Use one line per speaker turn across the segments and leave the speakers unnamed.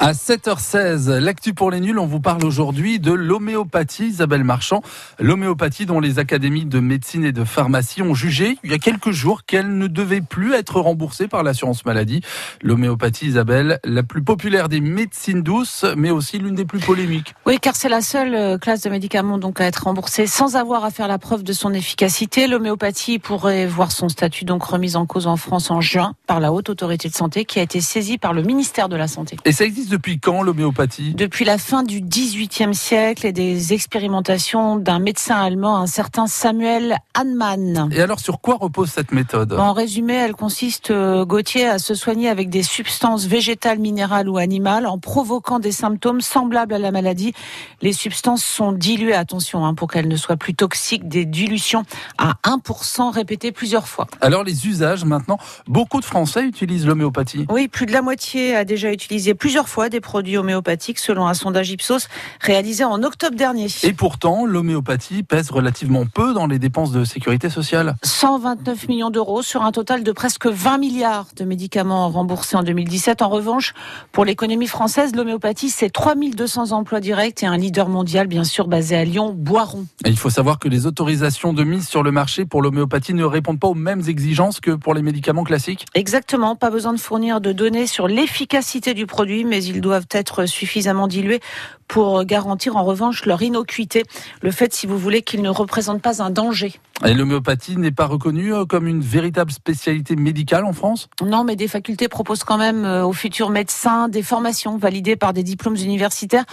À 7h16, l'actu pour les nuls, on vous parle aujourd'hui de l'homéopathie, Isabelle Marchand. L'homéopathie dont les académies de médecine et de pharmacie ont jugé il y a quelques jours qu'elle ne devait plus être remboursée par l'assurance maladie. L'homéopathie, Isabelle, la plus populaire des médecines douces, mais aussi l'une des plus polémiques.
Oui, car c'est la seule euh, classe de médicaments donc à être remboursée sans avoir à faire la preuve de son efficacité. L'homéopathie pourrait voir son statut donc remis en cause en France en juin par la Haute Autorité de Santé qui a été saisie par le ministère de la Santé.
Et ça existe depuis quand l'homéopathie?
Depuis la fin du XVIIIe siècle et des expérimentations d'un médecin allemand, un certain Samuel Hahnemann.
Et alors sur quoi repose cette méthode?
En résumé, elle consiste, euh, Gauthier, à se soigner avec des substances végétales, minérales ou animales en provoquant des symptômes semblables à la maladie. Les substances sont diluées, attention, hein, pour qu'elles ne soient plus toxiques, des dilutions à 1% répétées plusieurs fois.
Alors les usages maintenant, beaucoup de Français utilisent l'homéopathie?
Oui, plus de la moitié a déjà utilisé plusieurs fois des produits homéopathiques selon un sondage Ipsos réalisé en octobre dernier.
Et pourtant, l'homéopathie pèse relativement peu dans les dépenses de sécurité sociale.
129 millions d'euros sur un total de presque 20 milliards de médicaments remboursés en 2017. En revanche, pour l'économie française, l'homéopathie, c'est 3200 emplois directs et un leader mondial, bien sûr, basé à Lyon, Boiron.
Et il faut savoir que les autorisations de mise sur le marché pour l'homéopathie ne répondent pas aux mêmes exigences que pour les médicaments classiques.
Exactement, pas besoin de fournir de données sur l'efficacité du produit, mais ils doivent être suffisamment dilués pour garantir en revanche leur innocuité, le fait, si vous voulez, qu'ils ne représentent pas un danger.
Et l'homéopathie n'est pas reconnue euh, comme une véritable spécialité médicale en France?
Non, mais des facultés proposent quand même euh, aux futurs médecins des formations validées par des diplômes universitaires.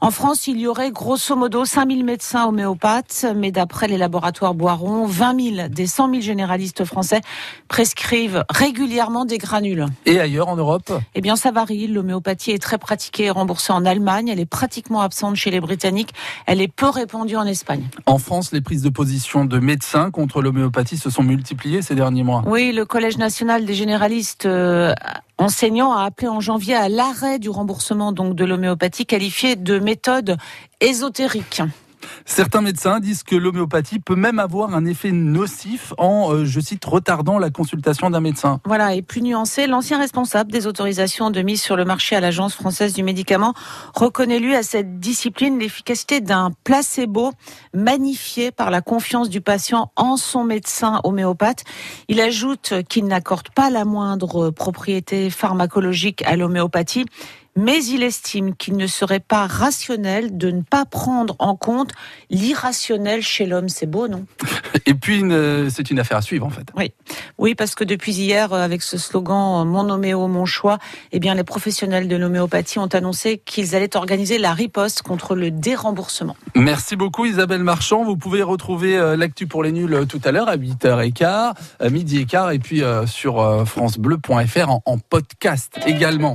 En France, il y aurait grosso modo 5000 médecins homéopathes, mais d'après les laboratoires Boiron, 20 000 des 100 000 généralistes français prescrivent régulièrement des granules.
Et ailleurs en Europe?
Eh bien, ça varie. L'homéopathie est très pratiquée et remboursée en Allemagne. Elle est pratiquement absente chez les Britanniques. Elle est peu répandue en Espagne.
En France, les prises de position de médecins contre l'homéopathie se sont multipliées ces derniers mois.
Oui, le Collège national des généralistes euh, enseignants a appelé en janvier à l'arrêt du remboursement donc de l'homéopathie qualifiée de méthode ésotérique.
Certains médecins disent que l'homéopathie peut même avoir un effet nocif en, euh, je cite, retardant la consultation d'un médecin.
Voilà, et plus nuancé, l'ancien responsable des autorisations de mise sur le marché à l'Agence française du médicament reconnaît lui à cette discipline l'efficacité d'un placebo magnifié par la confiance du patient en son médecin homéopathe. Il ajoute qu'il n'accorde pas la moindre propriété pharmacologique à l'homéopathie mais il estime qu'il ne serait pas rationnel de ne pas prendre en compte l'irrationnel chez l'homme. C'est beau, non?
Et puis, c'est une affaire à suivre, en fait.
Oui, oui, parce que depuis hier, avec ce slogan "Mon homéo, mon choix", eh bien, les professionnels de l'homéopathie ont annoncé qu'ils allaient organiser la riposte contre le déremboursement.
Merci beaucoup, Isabelle Marchand. Vous pouvez retrouver euh, l'actu pour les nuls euh, tout à l'heure à 8h15, midi et quart, et puis euh, sur francebleu.fr en podcast également.